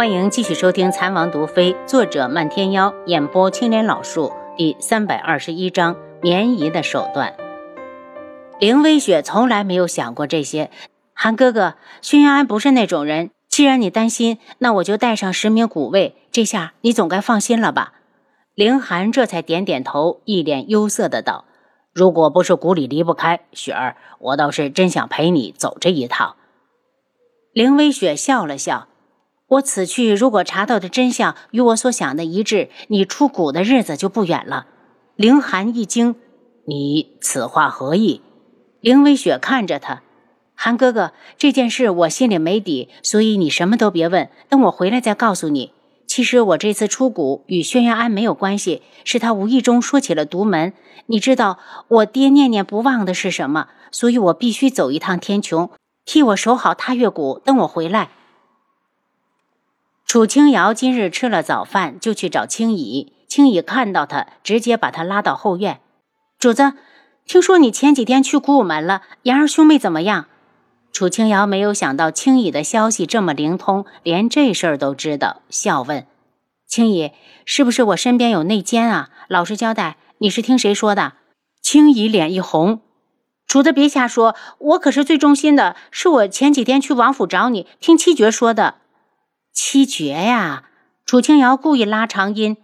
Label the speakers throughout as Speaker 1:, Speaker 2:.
Speaker 1: 欢迎继续收听《残王毒妃》，作者漫天妖，演播青莲老树，第三百二十一章：绵宜的手段。凌微雪从来没有想过这些。韩哥哥，轩辕安不是那种人。既然你担心，那我就带上十名古卫，这下你总该放心了吧？凌寒这才点点头，一脸忧色的道：“如果不是谷里离不开雪儿，我倒是真想陪你走这一趟。”凌微雪笑了笑。我此去，如果查到的真相与我所想的一致，你出谷的日子就不远了。凌寒一惊：“你此话何意？”凌微雪看着他：“韩哥哥，这件事我心里没底，所以你什么都别问，等我回来再告诉你。其实我这次出谷与轩辕安没有关系，是他无意中说起了独门。你知道我爹念念不忘的是什么，所以我必须走一趟天穹，替我守好踏月谷，等我回来。”楚清瑶今日吃了早饭，就去找青姨。青姨看到他，直接把他拉到后院。主子，听说你前几天去古武门了，言儿兄妹怎么样？楚清瑶没有想到青姨的消息这么灵通，连这事儿都知道，笑问：“青姨，是不是我身边有内奸啊？老实交代，你是听谁说的？”青姨脸一红：“主子别瞎说，我可是最忠心的，是我前几天去王府找你，听七绝说的。”七绝呀！楚清瑶故意拉长音：“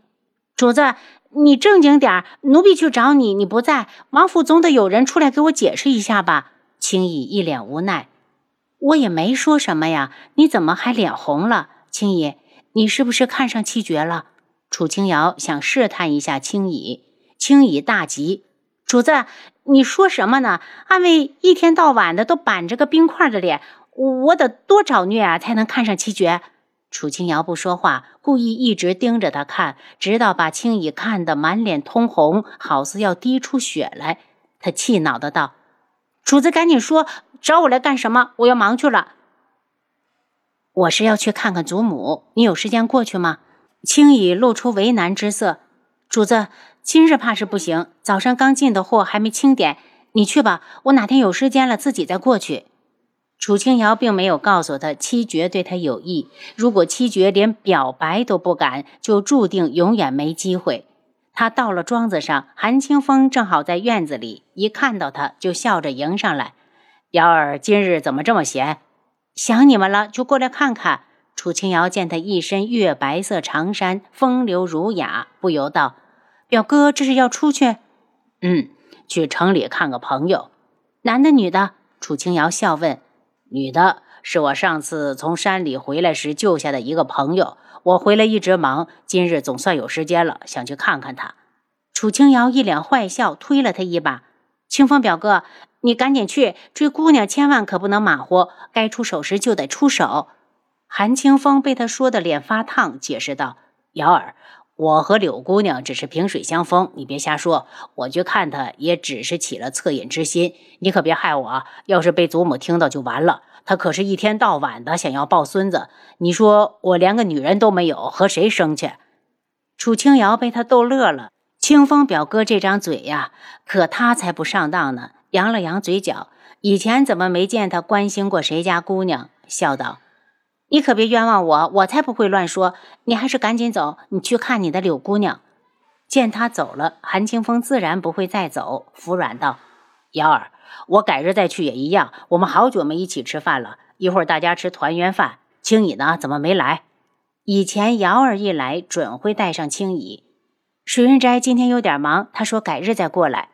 Speaker 1: 主子，你正经点儿奴婢去找你，你不在，王府总得有人出来给我解释一下吧？”青乙一脸无奈：“我也没说什么呀，你怎么还脸红了？”青乙，你是不是看上七绝了？楚清瑶想试探一下青乙。青乙大急：“主子，你说什么呢？阿妹一天到晚的都板着个冰块的脸，我得多找虐啊，才能看上七绝？”楚清瑶不说话，故意一直盯着他看，直到把青乙看得满脸通红，好似要滴出血来。他气恼的道：“主子，赶紧说，找我来干什么？我要忙去了。我是要去看看祖母，你有时间过去吗？”青乙露出为难之色：“主子，今日怕是不行，早上刚进的货还没清点。你去吧，我哪天有时间了自己再过去。”楚清瑶并没有告诉他七绝对他有意，如果七绝连表白都不敢，就注定永远没机会。他到了庄子上，韩清风正好在院子里，一看到他就笑着迎上来：“瑶儿今日怎么这么闲？想你们了，就过来看看。”楚清瑶见他一身月白色长衫，风流儒雅，不由道：“表哥这是要出去？”“嗯，去城里看个朋友，男的女的？”楚清瑶笑问。女的是我上次从山里回来时救下的一个朋友，我回来一直忙，今日总算有时间了，想去看看她。楚清瑶一脸坏笑，推了他一把：“清风表哥，你赶紧去追姑娘，千万可不能马虎，该出手时就得出手。”韩清风被他说的脸发烫，解释道：“瑶儿，我和柳姑娘只是萍水相逢，你别瞎说。我去看她，也只是起了恻隐之心，你可别害我。要是被祖母听到，就完了。”她可是一天到晚的想要抱孙子，你说我连个女人都没有，和谁生去？楚清瑶被他逗乐了。清风表哥这张嘴呀，可他才不上当呢。扬了扬嘴角，以前怎么没见他关心过谁家姑娘？笑道：“你可别冤枉我，我才不会乱说。你还是赶紧走，你去看你的柳姑娘。”见他走了，韩清风自然不会再走，服软道：“瑶儿。”我改日再去也一样。我们好久没一起吃饭了，一会儿大家吃团圆饭。青姨呢？怎么没来？以前瑶儿一来，准会带上青姨。水云斋今天有点忙，他说改日再过来。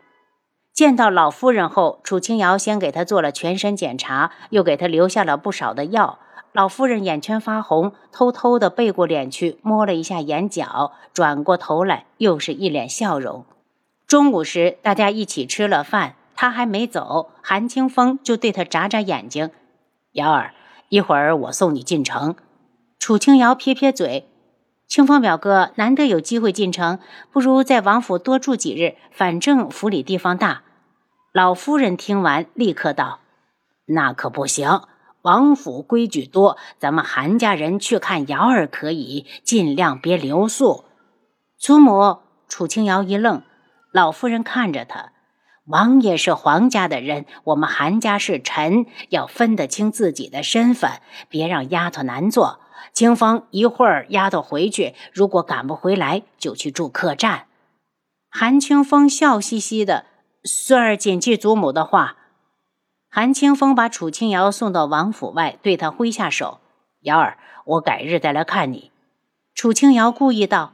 Speaker 1: 见到老夫人后，楚清瑶先给她做了全身检查，又给她留下了不少的药。老夫人眼圈发红，偷偷的背过脸去摸了一下眼角，转过头来又是一脸笑容。中午时，大家一起吃了饭。他还没走，韩清风就对他眨眨眼睛：“瑶儿，一会儿我送你进城。”楚清瑶撇撇嘴：“清风表哥难得有机会进城，不如在王府多住几日，反正府里地方大。”老夫人听完，立刻道：“那可不行，王府规矩多，咱们韩家人去看瑶儿可以，尽量别留宿。”祖母，楚清瑶一愣，老夫人看着他。王爷是皇家的人，我们韩家是臣，要分得清自己的身份，别让丫头难做。清风，一会儿丫头回去，如果赶不回来，就去住客栈。韩清风笑嘻嘻的，孙儿谨记祖母的话。韩清风把楚清瑶送到王府外，对他挥下手：“瑶儿，我改日再来看你。”楚清瑶故意道：“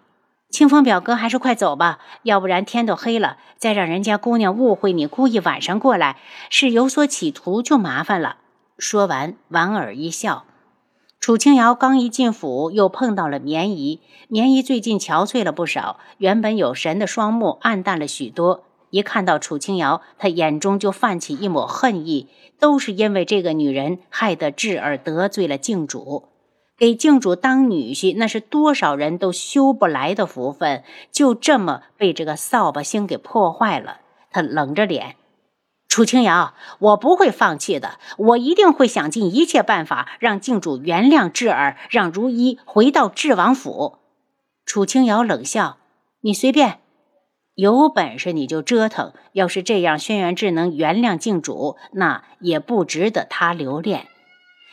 Speaker 1: 清风表哥，还是快走吧，要不然天都黑了，再让人家姑娘误会你故意晚上过来，是有所企图，就麻烦了。”说完，莞尔一笑。楚清瑶刚一进府，又碰到了绵姨。绵姨最近憔悴了不少，原本有神的双目暗淡了许多。一看到楚清瑶，他眼中就泛起一抹恨意，都是因为这个女人害得智儿得罪了靖主，给靖主当女婿，那是多少人都修不来的福分，就这么被这个扫把星给破坏了。他冷着脸。楚清瑶，我不会放弃的，我一定会想尽一切办法让靖主原谅智儿，让如一回到智王府。楚清瑶冷笑：“你随便，有本事你就折腾。要是这样，轩辕智能原谅靖主，那也不值得他留恋。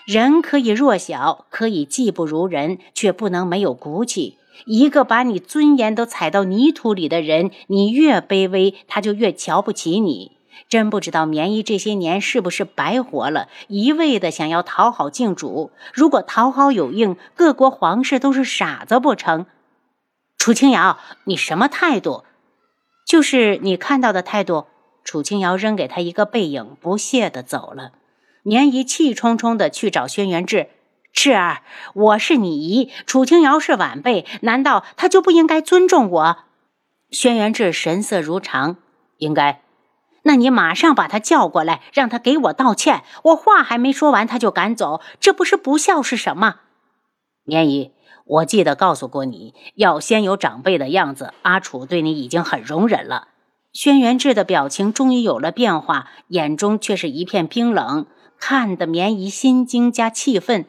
Speaker 1: 人可以弱小，可以技不如人，却不能没有骨气。一个把你尊严都踩到泥土里的人，你越卑微，他就越瞧不起你。”真不知道棉衣这些年是不是白活了，一味的想要讨好靖主。如果讨好有应，各国皇室都是傻子不成？楚清瑶，你什么态度？就是你看到的态度。楚清瑶扔给他一个背影，不屑的走了。年姨气冲冲的去找轩辕志，志儿，我是你姨，楚清瑶是晚辈，难道他就不应该尊重我？轩辕志神色如常，应该。那你马上把他叫过来，让他给我道歉。我话还没说完，他就赶走，这不是不孝是什么？年姨，我记得告诉过你要先有长辈的样子。阿楚对你已经很容忍了。轩辕志的表情终于有了变化，眼中却是一片冰冷，看得绵姨心惊加气愤。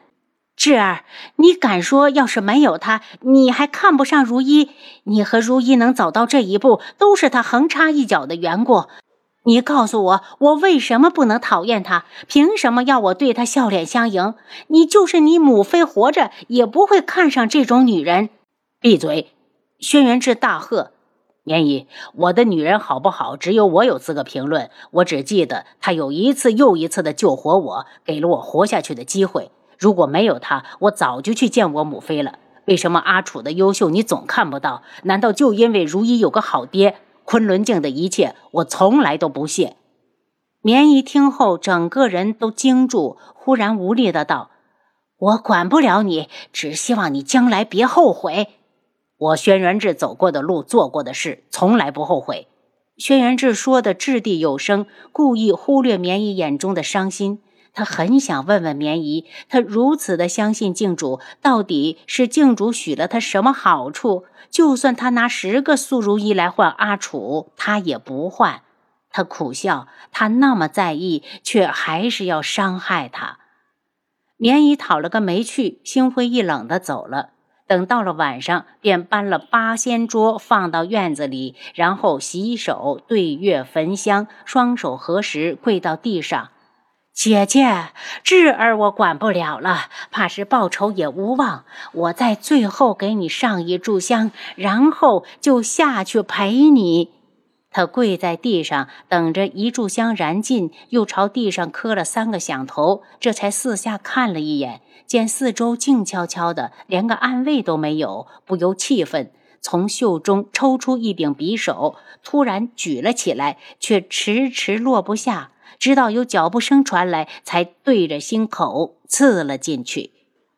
Speaker 1: 志儿，你敢说要是没有他，你还看不上如一？你和如一能走到这一步，都是他横插一脚的缘故。你告诉我，我为什么不能讨厌他？凭什么要我对他笑脸相迎？你就是你母妃，活着也不会看上这种女人。闭嘴！轩辕志大喝：“绵姨，我的女人好不好，只有我有资格评论。我只记得她有一次又一次的救活我，给了我活下去的机会。如果没有她，我早就去见我母妃了。为什么阿楚的优秀你总看不到？难道就因为如懿有个好爹？”昆仑镜的一切，我从来都不屑。绵姨听后，整个人都惊住，忽然无力的道：“我管不了你，只希望你将来别后悔。我轩辕志走过的路，做过的事，从来不后悔。”轩辕志说的掷地有声，故意忽略绵姨眼中的伤心。他很想问问绵姨，他如此的相信靖主，到底是靖主许了他什么好处？就算他拿十个素如意来换阿楚，他也不换。他苦笑，他那么在意，却还是要伤害他。绵姨讨了个没趣，心灰意冷的走了。等到了晚上，便搬了八仙桌放到院子里，然后洗手、对月、焚香，双手合十，跪到地上。姐姐，智儿我管不了了，怕是报仇也无望。我再最后给你上一炷香，然后就下去陪你。他跪在地上，等着一炷香燃尽，又朝地上磕了三个响头，这才四下看了一眼，见四周静悄悄的，连个暗卫都没有，不由气愤，从袖中抽出一柄匕首，突然举了起来，却迟迟落不下。直到有脚步声传来，才对着心口刺了进去。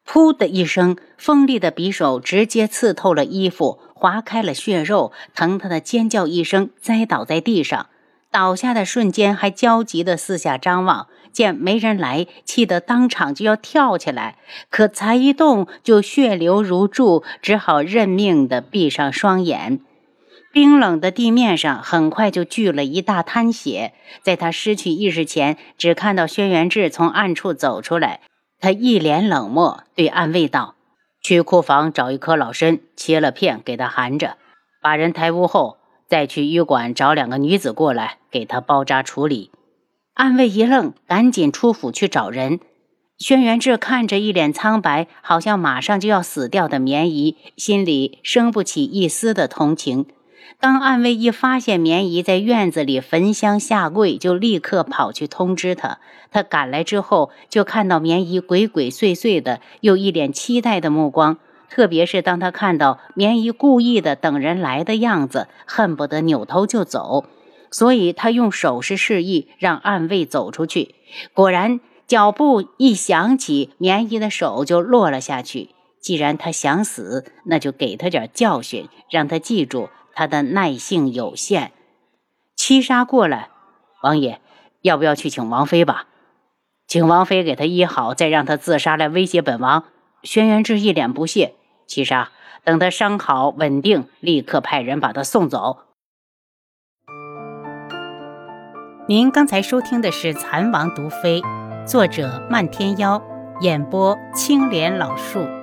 Speaker 1: 噗的一声，锋利的匕首直接刺透了衣服，划开了血肉。疼疼的尖叫一声，栽倒在地上。倒下的瞬间，还焦急地四下张望，见没人来，气得当场就要跳起来。可才一动，就血流如注，只好认命地闭上双眼。冰冷的地面上很快就聚了一大滩血。在他失去意识前，只看到轩辕志从暗处走出来。他一脸冷漠，对暗卫道：“去库房找一颗老参，切了片给他含着。把人抬屋后，再去医馆找两个女子过来，给他包扎处理。”暗卫一愣，赶紧出府去找人。轩辕志看着一脸苍白，好像马上就要死掉的绵姨，心里生不起一丝的同情。当暗卫一发现棉姨在院子里焚香下跪，就立刻跑去通知他。他赶来之后，就看到棉姨鬼鬼祟祟的，又一脸期待的目光。特别是当他看到棉姨故意的等人来的样子，恨不得扭头就走。所以他用手势示意，让暗卫走出去。果然。脚步一响起，棉姨的手就落了下去。既然他想死，那就给他点教训，让他记住他的耐性有限。七杀过来，王爷，要不要去请王妃吧？请王妃给他医好，再让他自杀来威胁本王。轩辕志一脸不屑。七杀，等他伤好稳定，立刻派人把他送走。
Speaker 2: 您刚才收听的是《蚕王毒妃》。作者：漫天妖，演播：青莲老树。